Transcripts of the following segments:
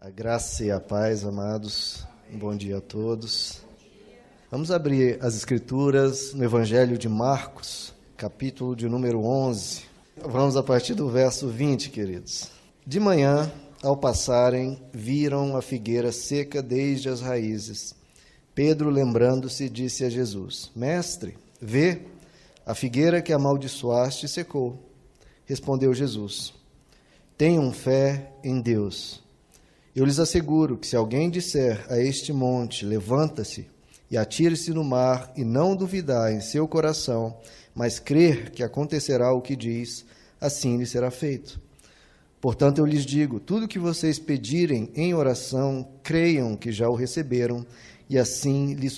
A graça e a paz, amados. Bom dia a todos. Vamos abrir as Escrituras no Evangelho de Marcos, capítulo de número 11. Vamos a partir do verso 20, queridos. De manhã, ao passarem, viram a figueira seca desde as raízes. Pedro, lembrando-se, disse a Jesus: Mestre, vê, a figueira que amaldiçoaste secou. Respondeu Jesus: Tenham fé em Deus. Eu lhes asseguro que se alguém disser a este monte: Levanta-se e atire-se no mar, e não duvidar em seu coração, mas crer que acontecerá o que diz, assim lhe será feito. Portanto, eu lhes digo: tudo que vocês pedirem em oração, creiam que já o receberam, e assim lhe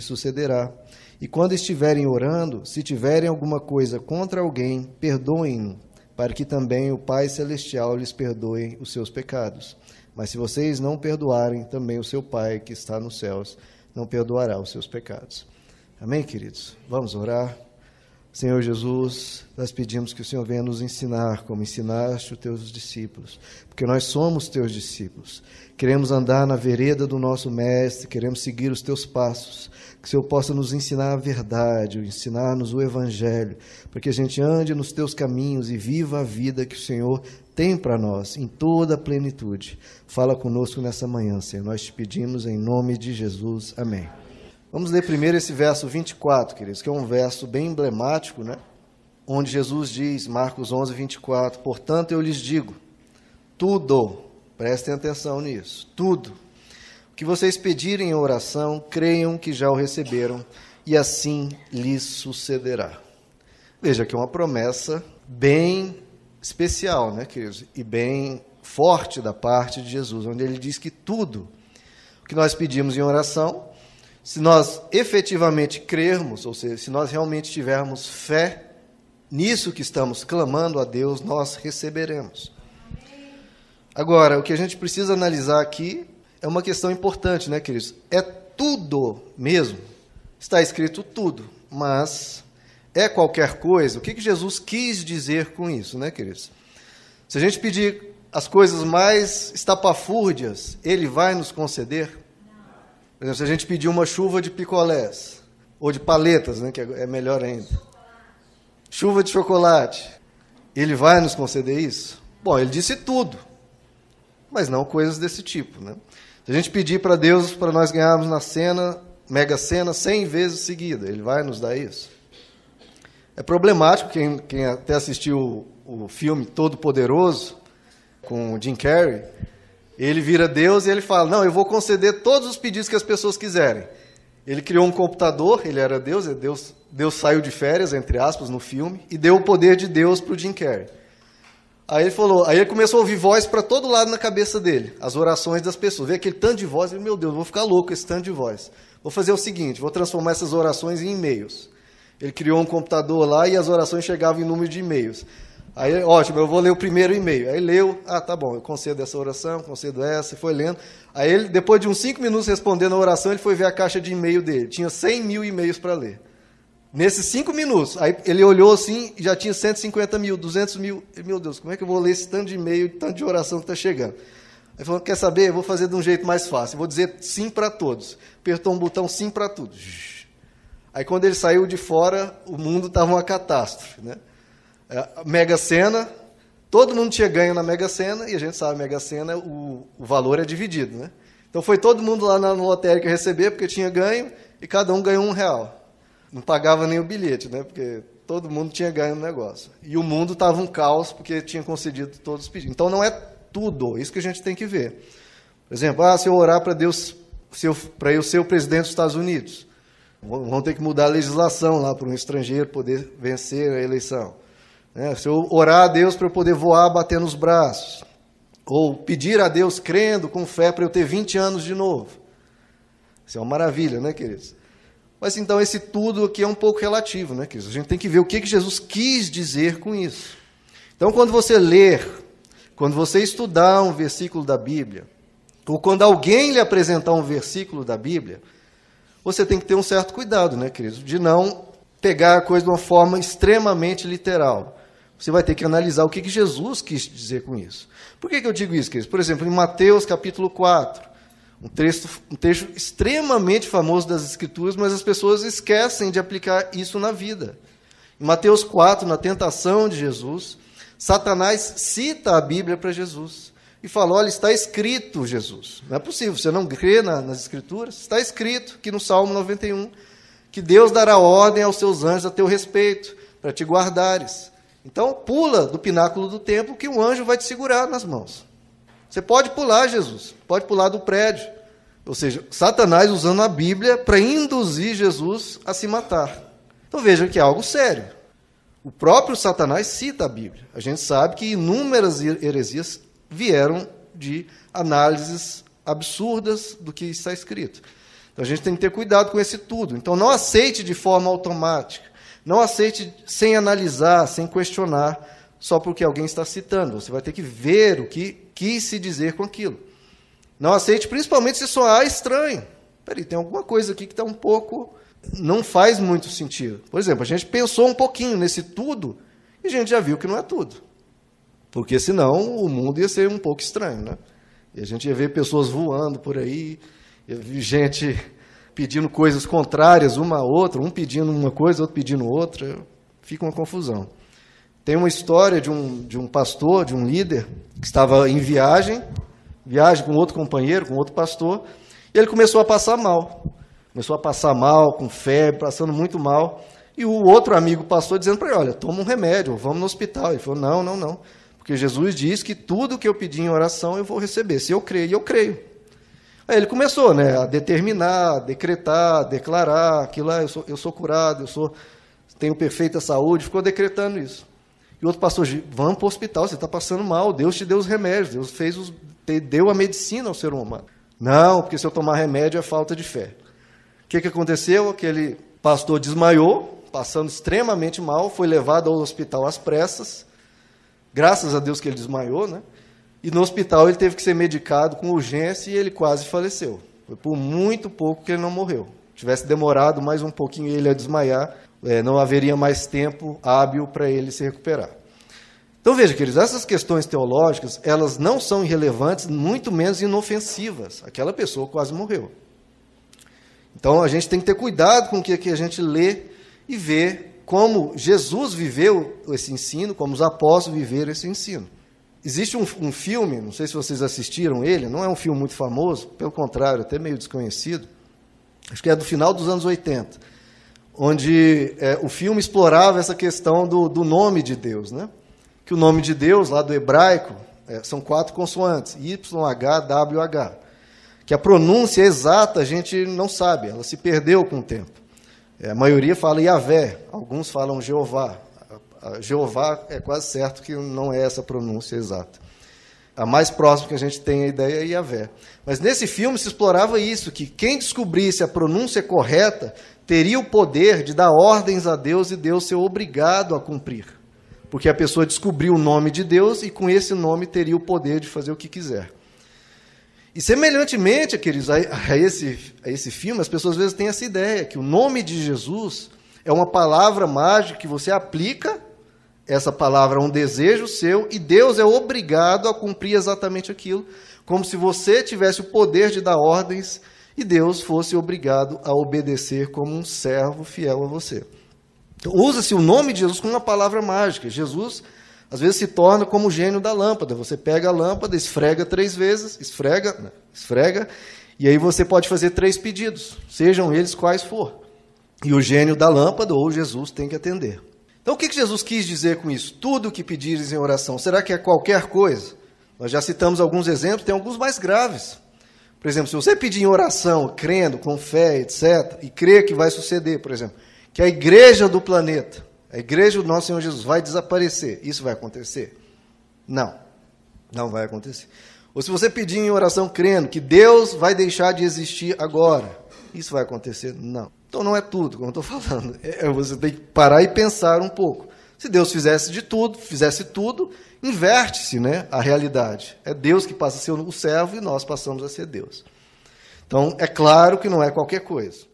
sucederá. E quando estiverem orando, se tiverem alguma coisa contra alguém, perdoem-no, para que também o Pai Celestial lhes perdoe os seus pecados. Mas se vocês não perdoarem, também o seu Pai que está nos céus não perdoará os seus pecados. Amém, queridos? Vamos orar. Senhor Jesus, nós pedimos que o Senhor venha nos ensinar como ensinaste os teus discípulos, porque nós somos teus discípulos. Queremos andar na vereda do nosso Mestre, queremos seguir os teus passos, que o Senhor possa nos ensinar a verdade, ensinar-nos o Evangelho, para que a gente ande nos teus caminhos e viva a vida que o Senhor tem para nós em toda a plenitude. Fala conosco nessa manhã, Senhor. Nós te pedimos em nome de Jesus. Amém. Vamos ler primeiro esse verso 24, queridos, que é um verso bem emblemático, né? Onde Jesus diz, Marcos 11, 24: Portanto, eu lhes digo, tudo, prestem atenção nisso, tudo, o que vocês pedirem em oração, creiam que já o receberam, e assim lhes sucederá. Veja que é uma promessa bem especial, né, queridos? E bem forte da parte de Jesus, onde ele diz que tudo o que nós pedimos em oração, se nós efetivamente crermos, ou seja, se nós realmente tivermos fé nisso que estamos clamando a Deus, nós receberemos. Agora, o que a gente precisa analisar aqui é uma questão importante, né, queridos? É tudo mesmo. Está escrito tudo, mas é qualquer coisa, o que, que Jesus quis dizer com isso, né, queridos? Se a gente pedir as coisas mais estapafúrdias, Ele vai nos conceder? Por exemplo, se a gente pedir uma chuva de picolés, ou de paletas, né, que é melhor ainda. Chuva de chocolate, Ele vai nos conceder isso? Bom, Ele disse tudo, mas não coisas desse tipo, né? Se a gente pedir para Deus para nós ganharmos na cena, mega cena, 100 vezes seguida, Ele vai nos dar isso? É problemático, quem, quem até assistiu o, o filme Todo Poderoso, com Jim Carrey, ele vira Deus e ele fala: Não, eu vou conceder todos os pedidos que as pessoas quiserem. Ele criou um computador, ele era Deus, Deus, Deus saiu de férias, entre aspas, no filme, e deu o poder de Deus para o Jim Carrey. Aí ele falou, aí ele começou a ouvir voz para todo lado na cabeça dele, as orações das pessoas. Vê aquele tanto de voz, ele, meu Deus, vou ficar louco esse tanto de voz. Vou fazer o seguinte, vou transformar essas orações em e-mails. Ele criou um computador lá e as orações chegavam em número de e-mails. Aí, ótimo, eu vou ler o primeiro e-mail. Aí leu, ah, tá bom, eu concedo essa oração, concedo essa, e foi lendo. Aí ele, depois de uns cinco minutos respondendo a oração, ele foi ver a caixa de e-mail dele. Tinha 100 mil e-mails para ler. Nesses cinco minutos, aí ele olhou assim e já tinha 150 mil, 200 mil. Meu Deus, como é que eu vou ler esse tanto de e-mail, tanto de oração que está chegando? Aí falou, quer saber? Eu vou fazer de um jeito mais fácil. vou dizer sim para todos. Apertou um botão sim para tudo. Aí quando ele saiu de fora, o mundo estava uma catástrofe. Né? É, Mega Sena, todo mundo tinha ganho na Mega Sena, e a gente sabe, Mega Sena, o, o valor é dividido. Né? Então foi todo mundo lá na lotérica receber, porque tinha ganho, e cada um ganhou um real. Não pagava nem o bilhete, né? porque todo mundo tinha ganho no negócio. E o mundo estava um caos, porque tinha concedido todos os pedidos. Então não é tudo, isso que a gente tem que ver. Por exemplo, ah, se eu orar para Deus, para eu ser o presidente dos Estados Unidos, Vão ter que mudar a legislação lá para um estrangeiro poder vencer a eleição. É, se eu orar a Deus para eu poder voar batendo os braços, ou pedir a Deus crendo com fé para eu ter 20 anos de novo. Isso é uma maravilha, né, queridos? Mas então esse tudo aqui é um pouco relativo, né, queridos? A gente tem que ver o que, que Jesus quis dizer com isso. Então, quando você ler, quando você estudar um versículo da Bíblia, ou quando alguém lhe apresentar um versículo da Bíblia, você tem que ter um certo cuidado, né, querido, de não pegar a coisa de uma forma extremamente literal. Você vai ter que analisar o que Jesus quis dizer com isso. Por que, eu digo isso, queridos? Por exemplo, em Mateus capítulo 4, um texto, um texto extremamente famoso das Escrituras, mas as pessoas esquecem de aplicar isso na vida. Em Mateus 4, na tentação de Jesus, Satanás cita a Bíblia para Jesus e fala: Olha, está escrito, Jesus. Não é possível, você não crê na, nas Escrituras? Está escrito aqui no Salmo 91 que Deus dará ordem aos seus anjos a teu respeito, para te guardares. Então, pula do pináculo do templo que um anjo vai te segurar nas mãos. Você pode pular, Jesus, pode pular do prédio. Ou seja, Satanás usando a Bíblia para induzir Jesus a se matar. Então veja que é algo sério. O próprio Satanás cita a Bíblia. A gente sabe que inúmeras heresias vieram de análises absurdas do que está escrito. Então a gente tem que ter cuidado com esse tudo. Então não aceite de forma automática. Não aceite sem analisar, sem questionar, só porque alguém está citando. Você vai ter que ver o que quis se dizer com aquilo. Não aceite, principalmente se soar estranho. Peraí, tem alguma coisa aqui que está um pouco não faz muito sentido. Por exemplo, a gente pensou um pouquinho nesse tudo e a gente já viu que não é tudo. Porque senão o mundo ia ser um pouco estranho, né? E a gente ia ver pessoas voando por aí, ia ver gente pedindo coisas contrárias uma a outra, um pedindo uma coisa, outro pedindo outra, fica uma confusão. Tem uma história de um, de um pastor, de um líder, que estava em viagem, viagem com outro companheiro, com outro pastor, e ele começou a passar mal. Começou a passar mal, com febre, passando muito mal. E o outro amigo passou dizendo para ele: Olha, toma um remédio, vamos no hospital. Ele falou: Não, não, não. Porque Jesus diz que tudo que eu pedir em oração eu vou receber. Se eu creio, eu creio. Aí ele começou né, a determinar, decretar, declarar aquilo lá, eu sou, eu sou curado, eu sou, tenho perfeita saúde, ficou decretando isso. E outro pastor, vamos para o hospital, você está passando mal, Deus te deu os remédios, Deus fez os, deu a medicina ao ser humano. Não, porque se eu tomar remédio é falta de fé. O que, que aconteceu? Aquele pastor desmaiou, passando extremamente mal, foi levado ao hospital às pressas. Graças a Deus que ele desmaiou, né? E no hospital ele teve que ser medicado com urgência e ele quase faleceu. Foi por muito pouco que ele não morreu. Se tivesse demorado mais um pouquinho ele a desmaiar, é, não haveria mais tempo hábil para ele se recuperar. Então veja, queridos, essas questões teológicas, elas não são irrelevantes, muito menos inofensivas. Aquela pessoa quase morreu. Então a gente tem que ter cuidado com o que a gente lê e vê como Jesus viveu esse ensino, como os apóstolos viveram esse ensino. Existe um, um, filme, não sei se vocês assistiram ele, não é um filme muito famoso, pelo contrário, até meio desconhecido, acho que é do final dos anos 80, onde é, o filme explorava essa questão do, do, nome de Deus. Né? Que o nome de Deus, lá do hebraico, é, são quatro consoantes, Y, H, W, H que a pronúncia exata a gente não sabe, ela se perdeu com o tempo. É, a maioria fala Yahvé, alguns falam Jeová. Jeová é quase certo que não é essa pronúncia exata. A mais próxima que a gente tem a ideia é Yahvé. Mas nesse filme se explorava isso, que quem descobrisse a pronúncia correta teria o poder de dar ordens a Deus e Deus ser obrigado a cumprir. Porque a pessoa descobriu o nome de Deus e com esse nome teria o poder de fazer o que quiser. E semelhantemente, queridos, a, a, esse, a esse filme, as pessoas às vezes têm essa ideia, que o nome de Jesus é uma palavra mágica que você aplica essa palavra a um desejo seu e Deus é obrigado a cumprir exatamente aquilo, como se você tivesse o poder de dar ordens e Deus fosse obrigado a obedecer como um servo fiel a você. Então, usa-se o nome de Jesus como uma palavra mágica. Jesus às vezes se torna como o gênio da lâmpada. Você pega a lâmpada, esfrega três vezes, esfrega, esfrega, e aí você pode fazer três pedidos, sejam eles quais for. E o gênio da lâmpada ou Jesus tem que atender. Então o que Jesus quis dizer com isso? Tudo o que pedires em oração, será que é qualquer coisa? Nós já citamos alguns exemplos, tem alguns mais graves. Por exemplo, se você pedir em oração, crendo, com fé, etc., e crer que vai suceder, por exemplo, que a igreja do planeta a igreja do nosso Senhor Jesus vai desaparecer. Isso vai acontecer? Não. Não vai acontecer. Ou se você pedir em oração crendo que Deus vai deixar de existir agora, isso vai acontecer? Não. Então não é tudo, como eu estou falando. É, você tem que parar e pensar um pouco. Se Deus fizesse de tudo, fizesse tudo, inverte-se né, a realidade. É Deus que passa a ser o servo e nós passamos a ser Deus. Então, é claro que não é qualquer coisa.